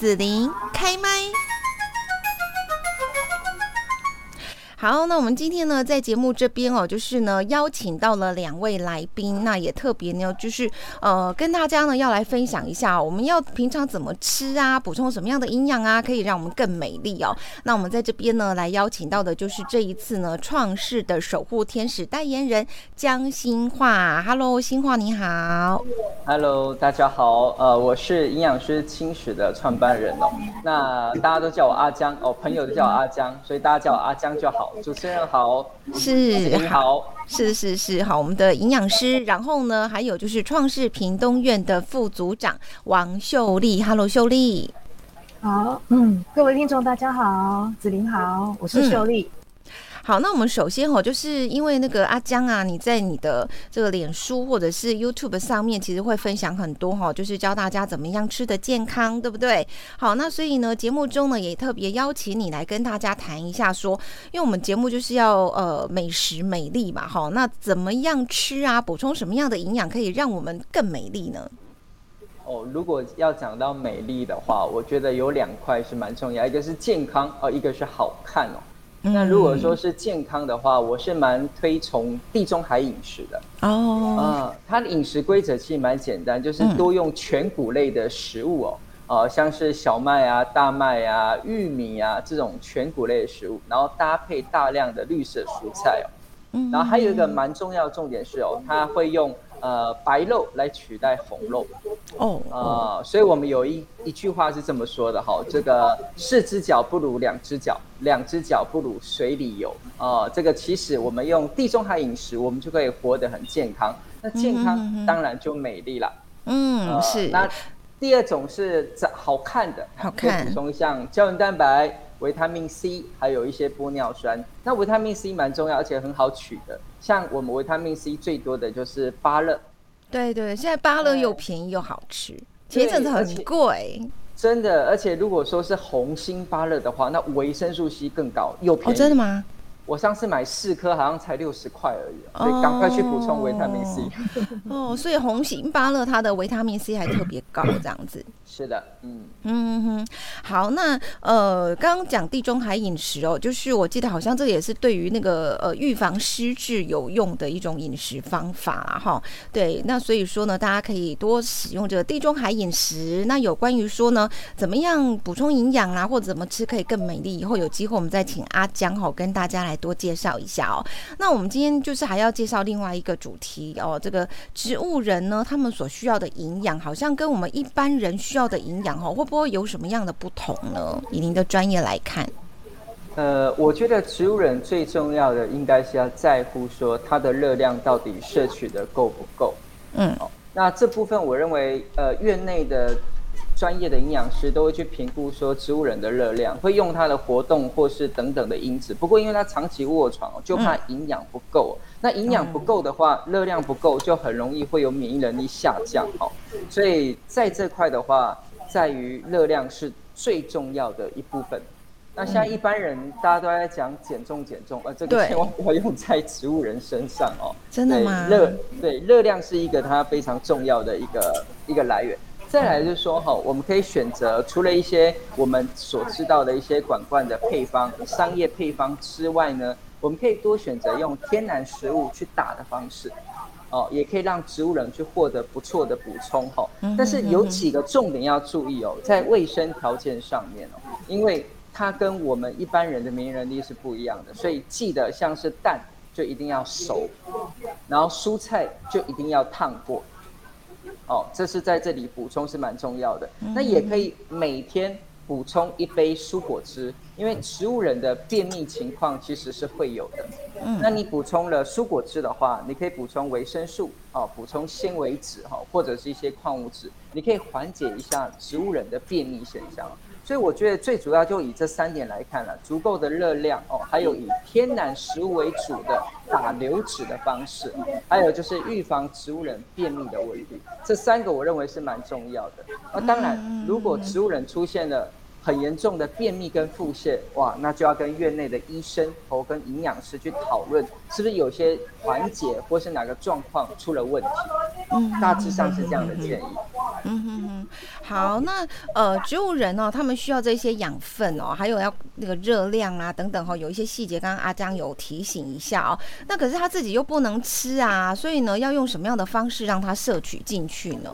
子琳开麦。好，那我们今天呢，在节目这边哦，就是呢，邀请到了两位来宾，那也特别呢，就是呃，跟大家呢要来分享一下，我们要平常怎么吃啊，补充什么样的营养啊，可以让我们更美丽哦。那我们在这边呢，来邀请到的就是这一次呢，创世的守护天使代言人江欣樺。Hello，欣樺你好。Hello，大家好，呃，我是营养师轻食的创办人哦。那大家都叫我阿江哦，朋友都叫我阿江，所以大家叫我阿江就好。主持人好，是。好，是是是。好，我们的营养师，然后呢，还有就是创世屏东院的副组长王秀丽，Hello，秀丽，好，嗯，各位听众大家好，子琳好，我是秀丽。嗯好，那我们首先哦，就是因为那个阿江啊，你在你的这个脸书或者是 YouTube 上面，其实会分享很多哈，就是教大家怎么样吃得健康，对不对？好，那所以呢，节目中呢也特别邀请你来跟大家谈一下，说，因为我们节目就是要呃美食美丽嘛，哈，那怎么样吃啊？补充什么样的营养可以让我们更美丽呢？哦，如果要讲到美丽的话，我觉得有两块是蛮重要，一个是健康哦，一个是好看哦。那如果说是健康的话，我是蛮推崇地中海饮食的哦。啊，它的饮食规则其实蛮简单，就是多用全谷类的食物哦，呃，像是小麦啊、大麦啊、玉米啊这种全谷类的食物，然后搭配大量的绿色蔬菜哦。嗯然后还有一个蛮重要的重点是哦，它会用。呃，白肉来取代红肉，哦，啊、呃，所以我们有一一句话是这么说的哈，这个四只脚不如两只脚，两只脚不如水里游，啊、呃，这个其实我们用地中海饮食，我们就可以活得很健康，那健康当然就美丽了，嗯，呃、是。那第二种是长好看的，好看，补充像胶原蛋白。维他命 C，还有一些玻尿酸。那维他命 C 蛮重要，而且很好取的。像我们维他命 C 最多的就是芭乐。对对，现在芭乐又便宜又好吃，前一阵子很贵。真的，而且如果说是红心芭乐的话，那维生素 C 更高又便宜。哦，真的吗？我上次买四颗，好像才六十块而已，所以赶快去补充维他命 C。哦，所以红心芭乐它的维他命 C 还特别高，这样子。是的，嗯嗯哼，好，那呃，刚刚讲地中海饮食哦，就是我记得好像这个也是对于那个呃预防失智有用的一种饮食方法哈。对，那所以说呢，大家可以多使用这个地中海饮食。那有关于说呢，怎么样补充营养啊，或者怎么吃可以更美丽，以后有机会我们再请阿江哈跟大家来。多介绍一下哦。那我们今天就是还要介绍另外一个主题哦。这个植物人呢，他们所需要的营养，好像跟我们一般人需要的营养哦，会不会有什么样的不同呢？以您的专业来看，呃，我觉得植物人最重要的应该是要在乎说它的热量到底摄取的够不够。嗯，哦，那这部分我认为，呃，院内的。专业的营养师都会去评估说植物人的热量，会用他的活动或是等等的因子。不过因为他长期卧床，就怕营养不够。嗯、那营养不够的话，热量不够就很容易会有免疫能力下降。哦，所以在这块的话，在于热量是最重要的一部分。那现在一般人大家都在讲减重减重，呃，这个千万 不要用在植物人身上哦。真的吗？热对热量是一个它非常重要的一个一个来源。再来就是说哈，我们可以选择除了一些我们所知道的一些管罐的配方、商业配方之外呢，我们可以多选择用天然食物去打的方式，哦，也可以让植物人去获得不错的补充哈。但是有几个重点要注意哦，在卫生条件上面哦，因为它跟我们一般人的免疫能力是不一样的，所以记得像是蛋就一定要熟，然后蔬菜就一定要烫过。哦，这是在这里补充是蛮重要的。那也可以每天补充一杯蔬果汁，因为植物人的便秘情况其实是会有的。嗯，那你补充了蔬果汁的话，你可以补充维生素，哦，补充纤维质，哈，或者是一些矿物质，你可以缓解一下植物人的便秘现象。所以我觉得最主要就以这三点来看了，足够的热量哦，还有以天然食物为主的打流脂的方式，还有就是预防植物人便秘的问题，这三个我认为是蛮重要的。那当然，如果植物人出现了很严重的便秘跟腹泻，哇，那就要跟院内的医生和跟营养师去讨论，是不是有些缓解，或是哪个状况出了问题。嗯，大致上是这样的建议。嗯哼哼，好，那呃，植物人哦，他们需要这些养分哦，还有要那个热量啊等等哈、哦，有一些细节，刚刚阿江有提醒一下哦。那可是他自己又不能吃啊，所以呢，要用什么样的方式让他摄取进去呢？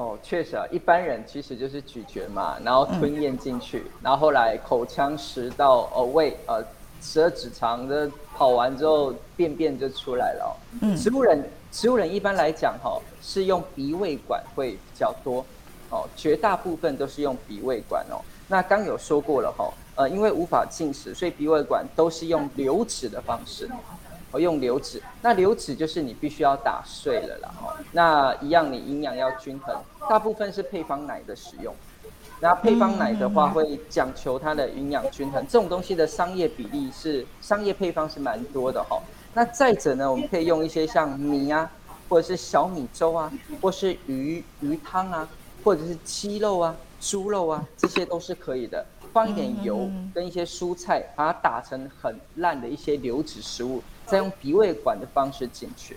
哦，确实啊，一般人其实就是咀嚼嘛，然后吞咽进去，嗯、然后后来口腔、食道、呃胃、呃十二指肠的跑完之后，便便就出来了、哦。嗯，植物人，植物人一般来讲哈、哦，是用鼻胃管会比较多，哦，绝大部分都是用鼻胃管哦。那刚有说过了哈、哦，呃，因为无法进食，所以鼻胃管都是用流质的方式。我用流质，那流质就是你必须要打碎了啦，哈。那一样你营养要均衡，大部分是配方奶的使用。那配方奶的话会讲求它的营养均衡，这种东西的商业比例是商业配方是蛮多的哈。那再者呢，我们可以用一些像米啊，或者是小米粥啊，或是鱼鱼汤啊，或者是鸡肉啊、猪肉啊，这些都是可以的。放一点油跟一些蔬菜，把它打成很烂的一些流质食物。再用鼻胃管的方式进去，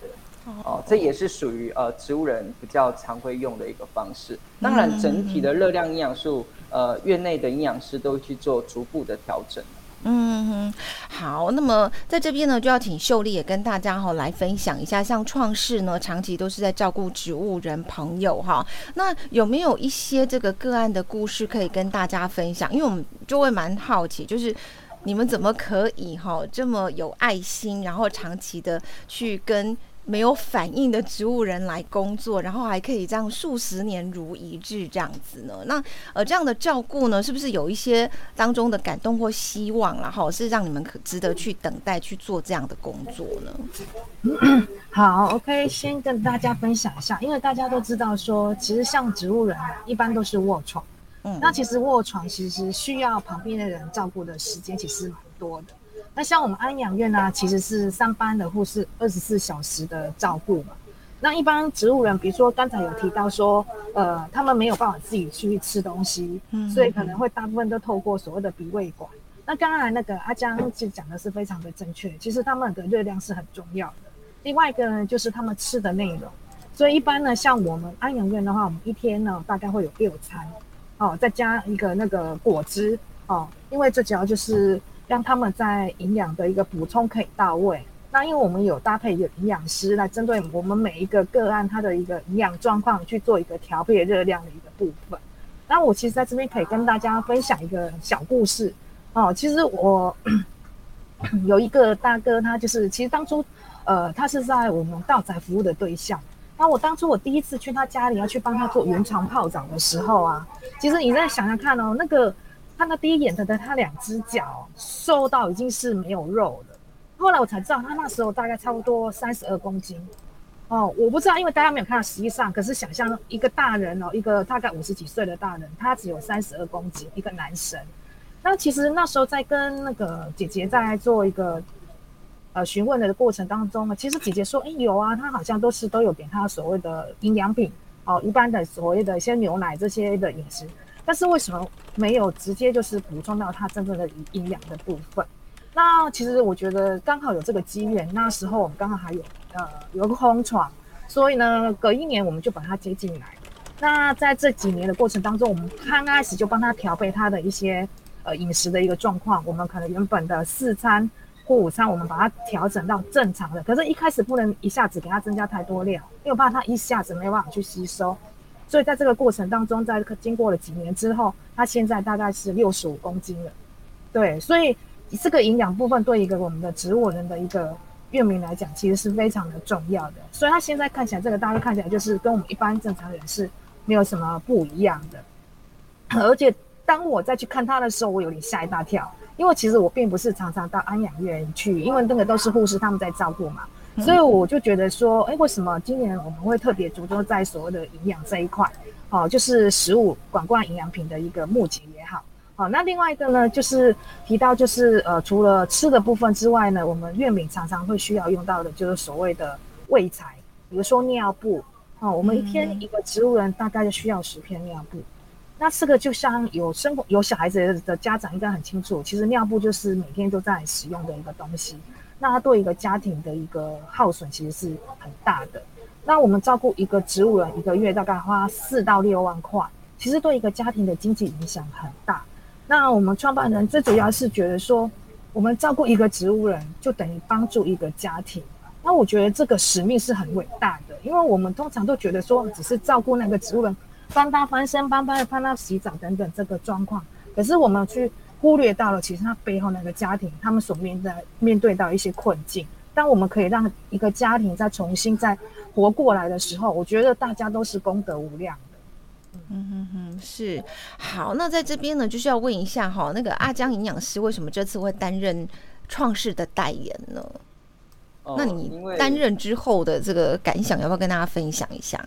哦，这也是属于呃植物人比较常会用的一个方式。当然，整体的热量营养素，呃，院内的营养师都会去做逐步的调整。嗯哼，好，那么在这边呢，就要请秀丽也跟大家哈来分享一下，像创世呢，长期都是在照顾植物人朋友哈，那有没有一些这个个案的故事可以跟大家分享？因为我们就会蛮好奇，就是。你们怎么可以哈这么有爱心，然后长期的去跟没有反应的植物人来工作，然后还可以这样数十年如一日这样子呢？那呃这样的照顾呢，是不是有一些当中的感动或希望，然后是让你们可值得去等待去做这样的工作呢？好，OK，先跟大家分享一下，因为大家都知道说，其实像植物人一般都是卧床。嗯，那其实卧床其实需要旁边的人照顾的时间其实蛮多的。那像我们安养院呢、啊，其实是上班的护士二十四小时的照顾嘛。那一般植物人，比如说刚才有提到说，呃，他们没有办法自己去吃东西，嗯，所以可能会大部分都透过所谓的鼻胃管。那刚才那个阿江其实讲的是非常的正确，其实他们的热量是很重要的。另外一个呢，就是他们吃的内容。所以一般呢，像我们安养院的话，我们一天呢大概会有六餐。哦，再加一个那个果汁哦，因为这主要就是让他们在营养的一个补充可以到位。那因为我们有搭配一个营养师来针对我们每一个个案它的一个营养状况去做一个调配热量的一个部分。那我其实在这边可以跟大家分享一个小故事哦。其实我 有一个大哥，他就是其实当初呃，他是在我们道宅服务的对象。那我当初我第一次去他家里要去帮他做原床泡澡的时候啊，其实你再想想看哦，那个他那第一眼的的他两只脚瘦到已经是没有肉了。后来我才知道他那时候大概差不多三十二公斤哦，我不知道，因为大家没有看到实际上，可是想象一个大人哦，一个大概五十几岁的大人，他只有三十二公斤，一个男生。那其实那时候在跟那个姐姐在做一个。呃，询问的过程当中呢，其实姐姐说，哎，有啊，她好像都是都有给她所谓的营养品，哦，一般的所谓的一些牛奶这些的饮食，但是为什么没有直接就是补充到她真正的营养的部分？那其实我觉得刚好有这个机缘，那时候我们刚好还有呃有个空床，所以呢，隔一年我们就把她接进来。那在这几年的过程当中，我们刚开始就帮她调配她的一些呃饮食的一个状况，我们可能原本的四餐。过午餐，我们把它调整到正常的，可是，一开始不能一下子给它增加太多量，因为我怕它一下子没办法去吸收。所以在这个过程当中，在经过了几年之后，它现在大概是六十五公斤了。对，所以这个营养部分对一个我们的植物人的一个月明来讲，其实是非常的重要的。所以它现在看起来，这个大概看起来就是跟我们一般正常人是没有什么不一样的。而且当我再去看它的时候，我有点吓一大跳。因为其实我并不是常常到安养院去，因为那个都是护士他们在照顾嘛，所以我就觉得说，哎，为什么今年我们会特别着重在所谓的营养这一块？哦，就是食物管罐营养品的一个募集也好，好，那另外一个呢，就是提到就是呃，除了吃的部分之外呢，我们院民常常会需要用到的就是所谓的卫材，比如说尿布，哦，我们一天一个植物人大概就需要十片尿布。那这个就像有生活有小孩子的家长应该很清楚，其实尿布就是每天都在使用的一个东西。那它对一个家庭的一个耗损其实是很大的。那我们照顾一个植物人一个月大概花四到六万块，其实对一个家庭的经济影响很大。那我们创办人最主要是觉得说，我们照顾一个植物人就等于帮助一个家庭。那我觉得这个使命是很伟大的，因为我们通常都觉得说只是照顾那个植物人。帮他翻身，帮他帮他洗澡等等这个状况，可是我们去忽略到了，其实他背后那个家庭，他们所面对面对到一些困境。当我们可以让一个家庭再重新再活过来的时候，我觉得大家都是功德无量的。嗯哼哼，是。好，那在这边呢，就是要问一下哈，那个阿江营养师为什么这次会担任创世的代言呢？哦，那你担任之后的这个感想，要不要跟大家分享一下？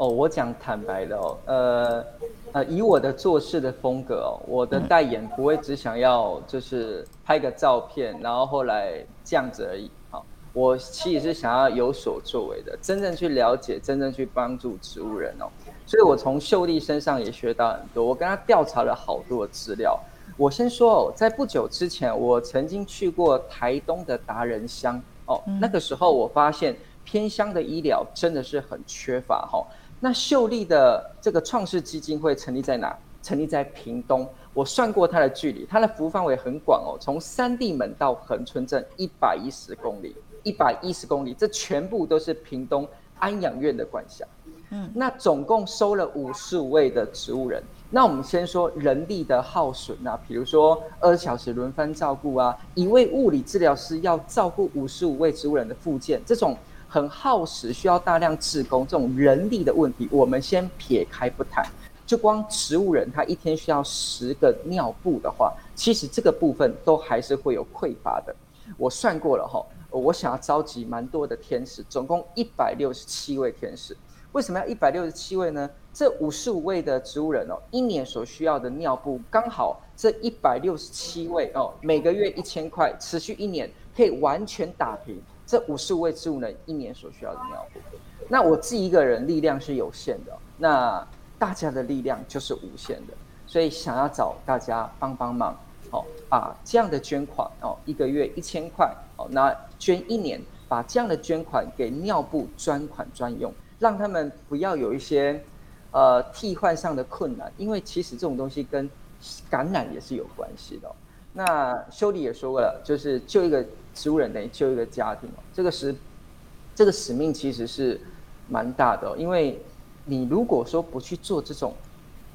哦，我讲坦白的哦，呃，呃，以我的做事的风格哦，我的代言不会只想要就是拍个照片，然后后来这样子而已。好，我其实是想要有所作为的，真正去了解，真正去帮助植物人哦。所以我从秀丽身上也学到很多，我跟他调查了好多资料。我先说哦，在不久之前，我曾经去过台东的达人乡哦，那个时候我发现偏乡的医疗真的是很缺乏哈。那秀丽的这个创世基金会成立在哪？成立在屏东。我算过它的距离，它的服务范围很广哦，从三地门到恒春镇一百一十公里，一百一十公里，这全部都是屏东安养院的管辖。嗯，那总共收了五十五位的植物人。那我们先说人力的耗损啊，比如说二十小时轮番照顾啊，一位物理治疗师要照顾五十五位植物人的复健，这种。很耗时，需要大量自工，这种人力的问题，我们先撇开不谈。就光植物人，他一天需要十个尿布的话，其实这个部分都还是会有匮乏的。我算过了哈，我想要召集蛮多的天使，总共一百六十七位天使。为什么要一百六十七位呢？这五十五位的植物人哦，一年所需要的尿布，刚好这一百六十七位哦，每个月一千块，持续一年可以完全打平。这五十五位植物人一年所需要的尿布，那我自己一个人力量是有限的，那大家的力量就是无限的，所以想要找大家帮帮忙，哦，把这样的捐款哦，一个月一千块，哦，那捐一年，把这样的捐款给尿布专款专用，让他们不要有一些呃替换上的困难，因为其实这种东西跟感染也是有关系的。那修理也说过了，就是救一个。植物人等于救一个家庭哦，这个是这个使命其实是蛮大的哦，因为你如果说不去做这种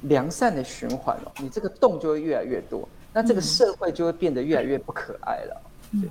良善的循环哦，你这个洞就会越来越多，那这个社会就会变得越来越不可爱了。对，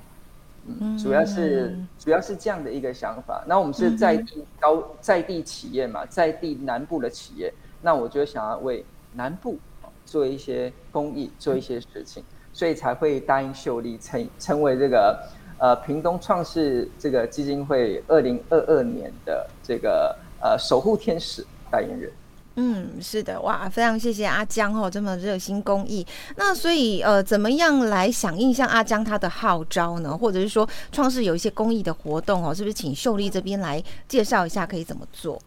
嗯，主要是主要是这样的一个想法。那我们是在地高在地企业嘛，在地南部的企业，那我就想要为南部做一些公益，做一些事情。所以才会答应秀丽成成为这个呃屏东创世这个基金会二零二二年的这个呃守护天使代言人。嗯，是的，哇，非常谢谢阿江哦，这么热心公益。那所以呃，怎么样来响应像阿江他的号召呢？或者是说创世有一些公益的活动哦，是不是请秀丽这边来介绍一下可以怎么做？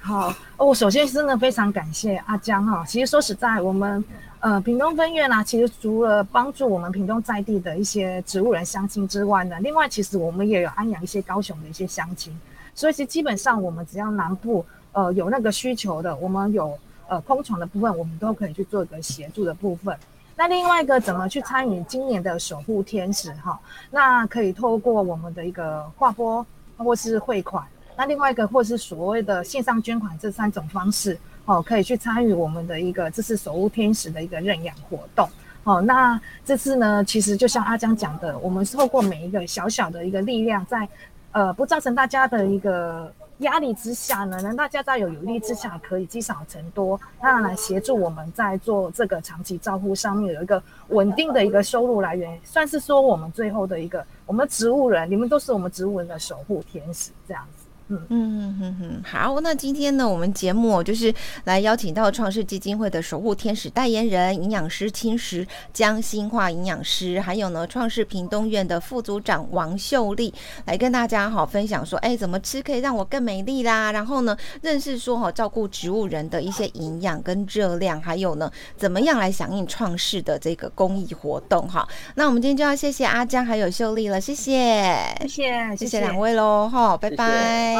好，我首先真的非常感谢阿江哈。其实说实在，我们。呃，屏东分院呢、其实除了帮助我们屏东在地的一些植物人乡亲之外呢，另外其实我们也有安养一些高雄的一些乡亲，所以其实基本上我们只要南部呃有那个需求的，我们有呃空床的部分，我们都可以去做一个协助的部分。那另外一个怎么去参与今年的守护天使哈？那可以透过我们的一个划拨或是汇款，那另外一个或是所谓的线上捐款这三种方式。哦，可以去参与我们的一个这次守护天使的一个认养活动。哦，那这次呢，其实就像阿江讲的，我们透过每一个小小的一个力量在，呃不造成大家的一个压力之下呢，能大家在有余力之下，可以积少成多，那来协助我们在做这个长期照顾上面有一个稳定的一个收入来源，算是说我们最后的一个我们植物人，你们都是我们植物人的守护天使这样子。嗯嗯嗯嗯，好，那今天呢，我们节目就是来邀请到创世基金会的守护天使代言人营养师青石江新化营养师，还有呢创世屏东院的副组长王秀丽来跟大家好分享说，哎，怎么吃可以让我更美丽啦？然后呢，认识说哈照顾植物人的一些营养跟热量，还有呢怎么样来响应创世的这个公益活动哈。那我们今天就要谢谢阿江还有秀丽了，谢谢，谢谢，谢谢两位喽，哈，拜拜。